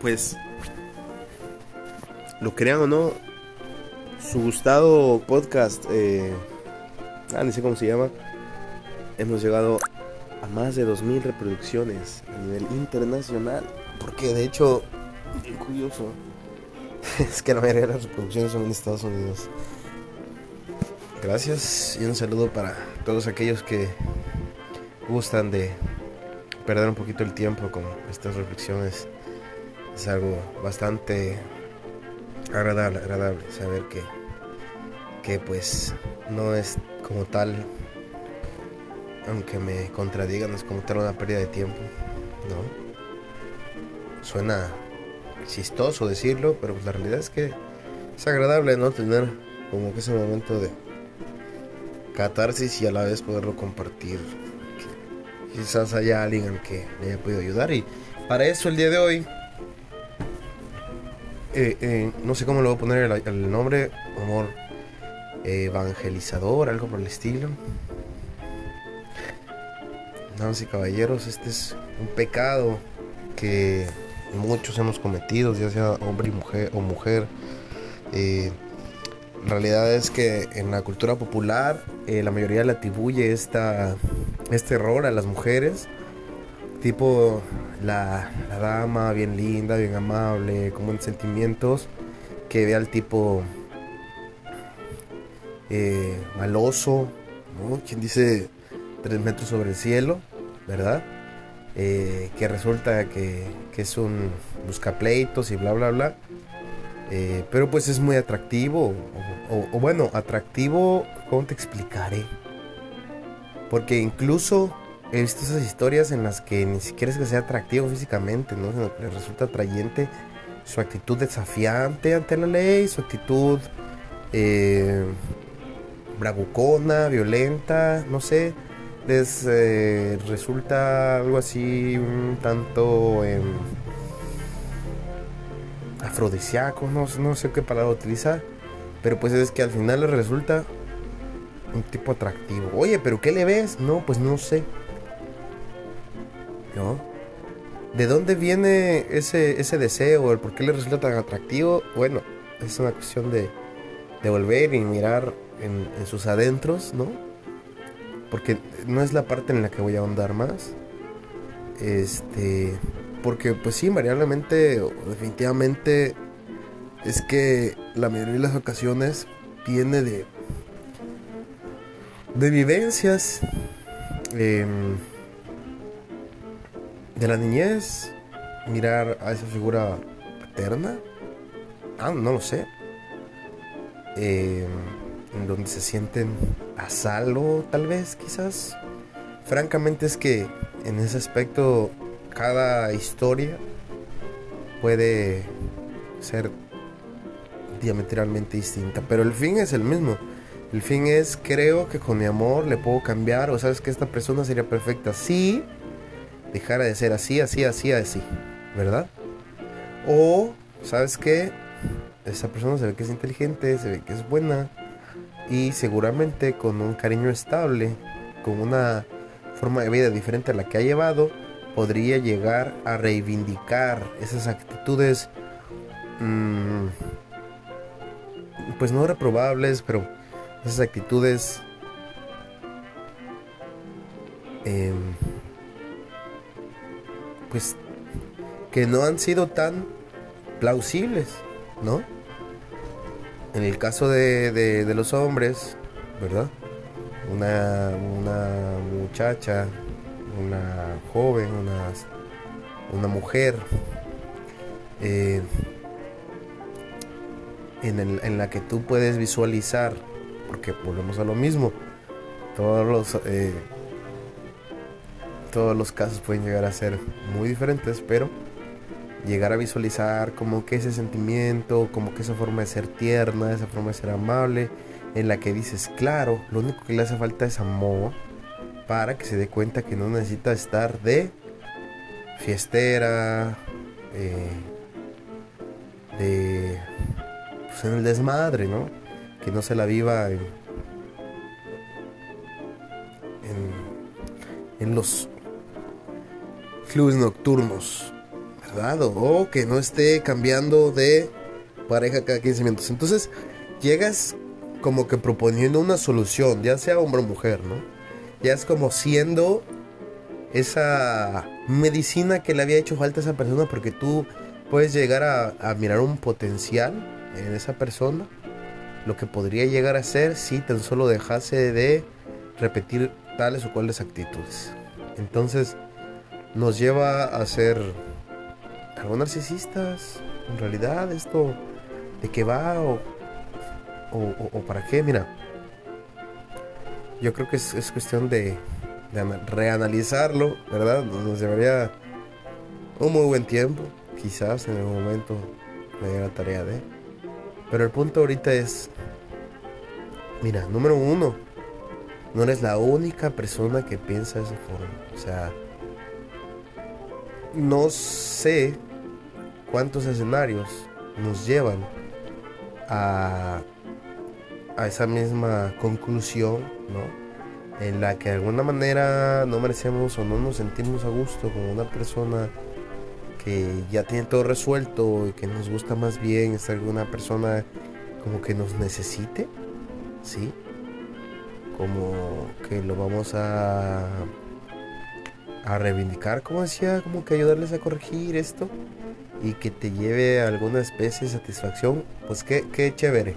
pues, lo crean o no, su gustado podcast, eh, ah, ni sé cómo se llama, hemos llegado a más de 2.000 reproducciones a nivel internacional. Porque de hecho, curioso, es que la mayoría de las reproducciones son en Estados Unidos. Gracias y un saludo para todos aquellos que gustan de perder un poquito el tiempo con estas reflexiones. Es algo bastante agradable, agradable saber que, que pues no es como tal, aunque me contradigan, es como tal una pérdida de tiempo, ¿no? Suena chistoso decirlo, pero pues la realidad es que es agradable, ¿no? Tener como que ese momento de catarsis y a la vez poderlo compartir. Quizás haya alguien al que le haya podido ayudar. Y para eso el día de hoy, eh, eh, no sé cómo le voy a poner el, nombre, amor evangelizador, algo por el estilo. Damas caballeros, este es un pecado que muchos hemos cometido, ya sea hombre y mujer o mujer. Eh, la realidad es que en la cultura popular eh, la mayoría le atribuye esta, este error a las mujeres. Tipo la, dama bien linda, bien amable, con buenos sentimientos, que ve al tipo eh, maloso, ¿no? Quien dice tres metros sobre el cielo, ¿verdad? Eh, que resulta que, que, es un buscapleitos y bla, bla, bla. Eh, pero pues es muy atractivo. O, bueno, atractivo, ¿cómo te explicaré? Porque incluso he visto esas historias en las que ni siquiera es que sea atractivo físicamente, ¿no? Sino que resulta atrayente su actitud desafiante ante la ley, su actitud eh, bravucona, violenta, no sé. Les eh, resulta algo así un tanto afrodisíaco, no, no sé qué palabra utilizar, pero pues es que al final le resulta un tipo atractivo. Oye, pero ¿qué le ves? No, pues no sé. ¿No? ¿De dónde viene ese, ese deseo? ¿El por qué le resulta tan atractivo? Bueno, es una cuestión de, de volver y mirar en, en, sus adentros, ¿no? Porque no es la parte en la que voy a ahondar más. Este porque pues sí, invariablemente, definitivamente, es que la mayoría de las ocasiones viene de, de vivencias em, de la niñez, mirar a esa figura paterna, ah, no lo sé, em, en donde se sienten a salvo, tal vez, quizás. Francamente es que en ese aspecto cada historia puede ser diametralmente distinta, pero el fin es el mismo. El fin es, creo que con mi amor le puedo cambiar, o sabes que esta persona sería perfecta si dejara de ser así, así, así, así, ¿verdad? O, ¿sabes que Esa persona se ve que es inteligente, se ve que es buena y seguramente con un cariño estable, con una forma de vida diferente a la que ha llevado, podría llegar a reivindicar esas actitudes, mm, pues no reprobables, pero esas actitudes em, pues que no han sido tan plausibles, ¿no? En el caso de, de, los hombres, ¿verdad? Una, una muchacha una joven, una, una mujer, eh, en, la que tú puedes visualizar, porque volvemos a lo mismo, todos los, eh, todos los casos pueden llegar a ser muy diferentes, pero llegar a visualizar como que ese sentimiento, como que esa forma de ser tierna, esa forma de ser amable, en la que dices, claro, lo único que le hace falta es amor, para que se dé cuenta que no necesita estar de fiestera, eh, de pues en el desmadre, ¿no? Que no se la viva en, en, los clubes nocturnos, ¿verdad? O que no esté cambiando de pareja cada 15 minutos. Entonces, llegas como que proponiendo una solución, ya sea hombre o mujer, ¿no? Ya es como siendo esa medicina que le había hecho falta a esa persona porque tú puedes llegar a, mirar un potencial en esa persona, lo que podría llegar a ser si tan solo dejase de repetir tales o cuales actitudes. Entonces nos lleva a ser algo narcisistas. En realidad esto de qué va o, o, para qué, mira. Yo creo que es, cuestión de, reanalizarlo, ¿verdad? Nos llevaría un muy buen tiempo quizás en algún momento me la tarea de. Pero el punto ahorita es, mira, número uno, no eres la única persona que piensa de esa forma. O sea, no sé cuántos escenarios nos llevan a, a esa misma conclusión, ¿no? En la que de alguna manera no merecemos o no nos sentimos a gusto con una persona que ya tiene todo resuelto y que nos gusta más bien estar con una persona como que nos necesite, ¿sí? Como que lo vamos a a reivindicar, como decía, como que ayudarles a corregir esto y que te lleve alguna especie de satisfacción, pues qué, qué chévere,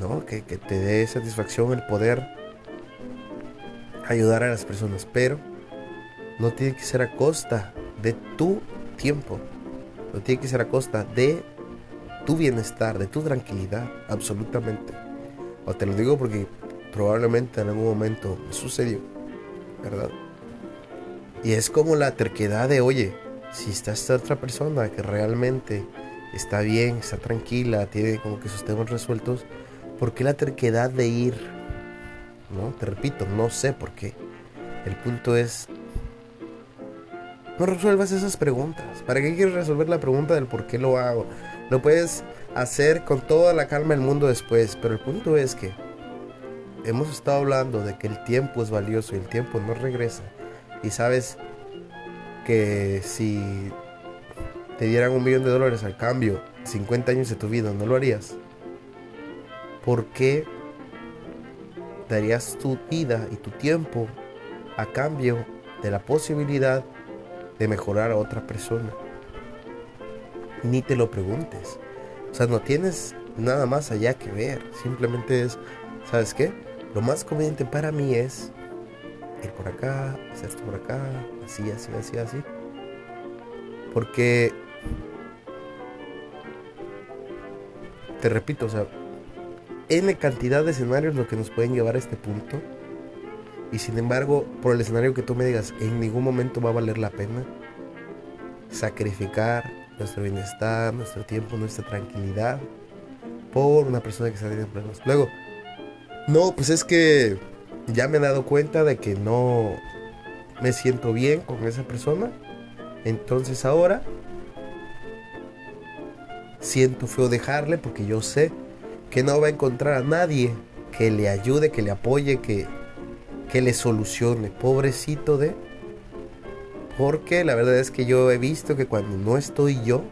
¿no? Que, que te dé satisfacción el poder ayudar a las personas, pero no tiene que ser a costa de tu tiempo. No tiene que ser a costa de tu bienestar, de tu tranquilidad, absolutamente. O te lo digo porque probablemente en algún momento sucedió, ¿verdad? Y es como la terquedad de, oye, si está esta otra persona que realmente está bien, está tranquila, tiene como que sus temas resueltos, ¿por qué la terquedad de ir? ¿No? Te repito, no sé por qué. El punto es no resuelvas esas preguntas. ¿Para qué quieres resolver la pregunta del por qué lo hago? Lo puedes hacer con toda la calma del mundo después, pero el punto es que hemos estado hablando de que el tiempo es valioso y el tiempo no regresa. Y sabes que si te dieran un millón de dólares al cambio, 50 años de tu vida, ¿no lo harías? ¿Por qué darías tu vida y tu tiempo a cambio de la posibilidad de mejorar a otra persona. Ni te lo preguntes. O sea, no tienes nada más allá que ver. Simplemente es, ¿sabes qué? Lo más conveniente para mí es ir por acá, hacer esto por acá, así, así, así, así. Porque, te repito, o sea, N cantidad de escenarios lo que nos pueden llevar a este punto y sin embargo, por el escenario que tú me digas, en ningún momento va a valer la pena sacrificar nuestro bienestar, nuestro tiempo, nuestra tranquilidad por una persona que está teniendo problemas. Luego, no, pues es que ya me he dado cuenta de que no me siento bien con esa persona. Entonces ahora siento feo dejarle porque yo sé que no va a encontrar a nadie que le ayude, que le apoye, que que le solucione. Pobrecito de... Porque la verdad es que yo he visto que cuando no estoy yo,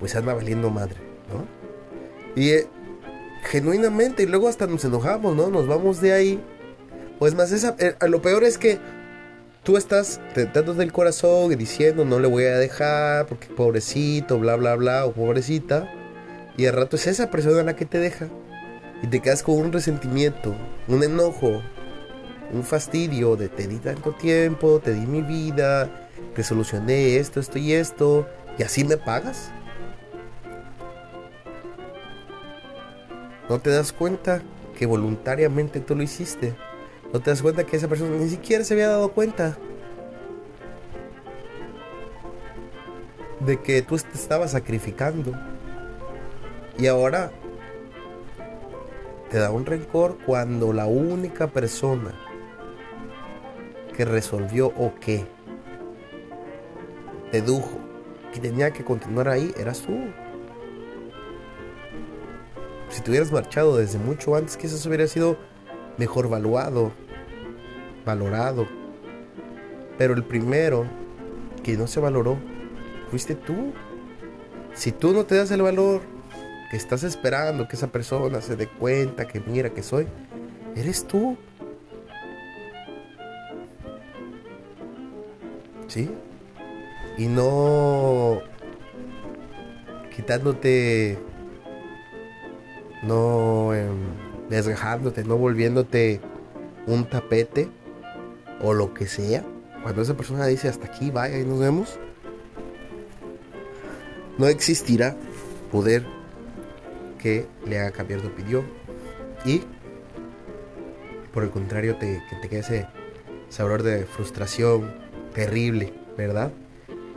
pues anda valiendo madre, ¿no? Y eh, genuinamente, y luego hasta nos enojamos, ¿no? Nos vamos de ahí. Pues más esa, eh, lo peor es que tú estás tratando del corazón y diciendo no le voy a dejar porque pobrecito, bla, bla, bla, o pobrecita. Y al rato es esa persona la que te deja y te quedas con un resentimiento, un enojo, un fastidio de te di tanto tiempo, te di mi vida, te solucioné esto, esto y esto, y así me pagas. No te das cuenta que voluntariamente tú lo hiciste. No te das cuenta que esa persona ni siquiera se había dado cuenta de que tú te estabas sacrificando. Y ahora te da un rencor cuando la única persona que resolvió o que dedujo que tenía que continuar ahí eras tú. Si te hubieras marchado desde mucho antes, quizás hubiera sido mejor valuado, valorado. Pero el primero que no se valoró fuiste tú. Si tú no te das el valor que estás esperando que esa persona se dé cuenta que mira que soy, eres tú. ¿Sí? Y no quitándote, no eh, desgajándote, no volviéndote un tapete o lo que sea. Cuando esa persona dice hasta aquí, vaya y nos vemos, no existirá poder que le haga cambiar de opinión y por el contrario te, que te quede ese sabor de frustración terrible, ¿verdad?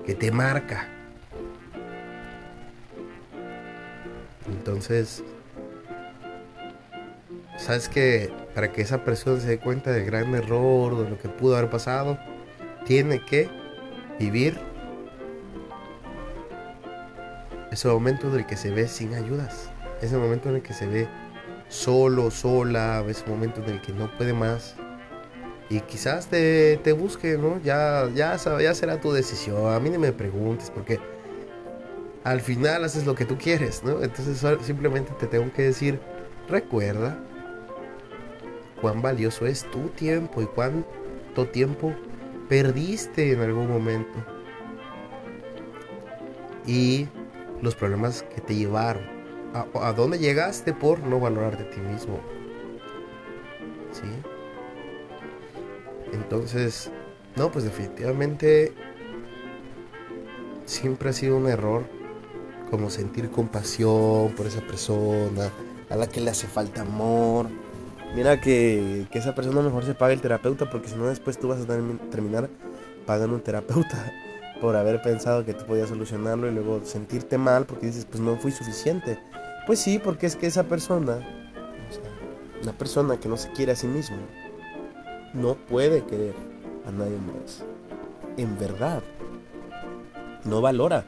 Que te marca. Entonces, sabes que para que esa persona se dé cuenta del gran error, de lo que pudo haber pasado, tiene que vivir ese momento en el que se ve sin ayudas, ese momento en el que se ve solo, sola, ese momento en el que no puede más. Y quizás te, te busque, ¿no? Ya, ya, ya será tu decisión. A mí no me preguntes porque al final haces lo que tú quieres, ¿no? Entonces simplemente te tengo que decir, recuerda cuán valioso es tu tiempo y cuánto tiempo perdiste en algún momento. Y los problemas que te llevaron. A, dónde llegaste por no valorar de ti mismo. ¿Sí? Entonces, no, pues definitivamente siempre ha sido un error como sentir compasión por esa persona a la que le hace falta amor. Mira que, que esa persona mejor se pague el terapeuta porque si no después tú vas a terminar pagando un terapeuta por haber pensado que tú podías solucionarlo y luego sentirte mal porque dices, pues no fui suficiente. Pues sí, porque es que esa persona, una persona que no se quiere a sí mismo, no puede querer a nadie más. En verdad. No valora.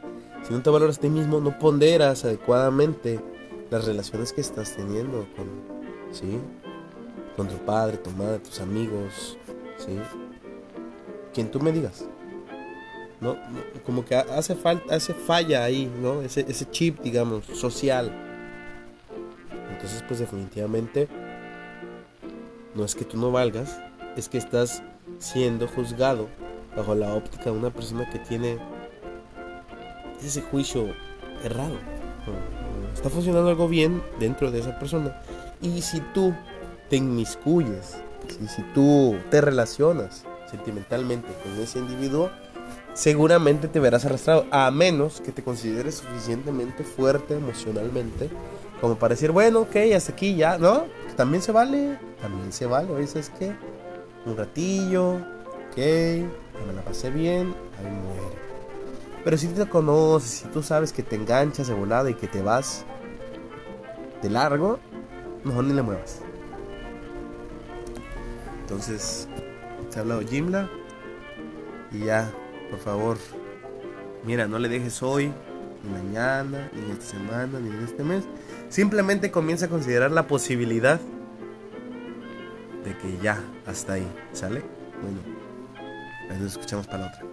Si no te valoras a ti mismo, no ponderas adecuadamente las relaciones que estás teniendo con, ¿sí? Con tu padre, tu madre, tus amigos, ¿sí? Quien tú me digas. ¿no? Como que hace falta, hace falla ahí, ¿no? Ese, ese chip, digamos, social. Entonces, pues definitivamente, no es que tú no valgas, es que estás siendo juzgado bajo la óptica de una persona que tiene ese juicio errado. Está funcionando algo bien dentro de esa persona. Y si tú te inmiscuyes, y si tú te relacionas sentimentalmente con ese individuo, seguramente te verás arrastrado, a menos que te consideres suficientemente fuerte emocionalmente como para decir, bueno, ok, hasta aquí ya, ¿no? También se vale, también se vale, oye, ¿sabes qué? Un ratillo, ok, me la pasé bien, ahí muere. Pero si te conoces, si tú sabes que te enganchas de volada y que te vas de largo, mejor ni le muevas. Entonces, te ha hablado Jimla y ya por favor, mira, no le dejes hoy, ni mañana, ni esta semana, ni en este mes. Simplemente comienza a considerar la posibilidad de que ya, hasta ahí, ¿sale? Bueno, nos escuchamos para la otra.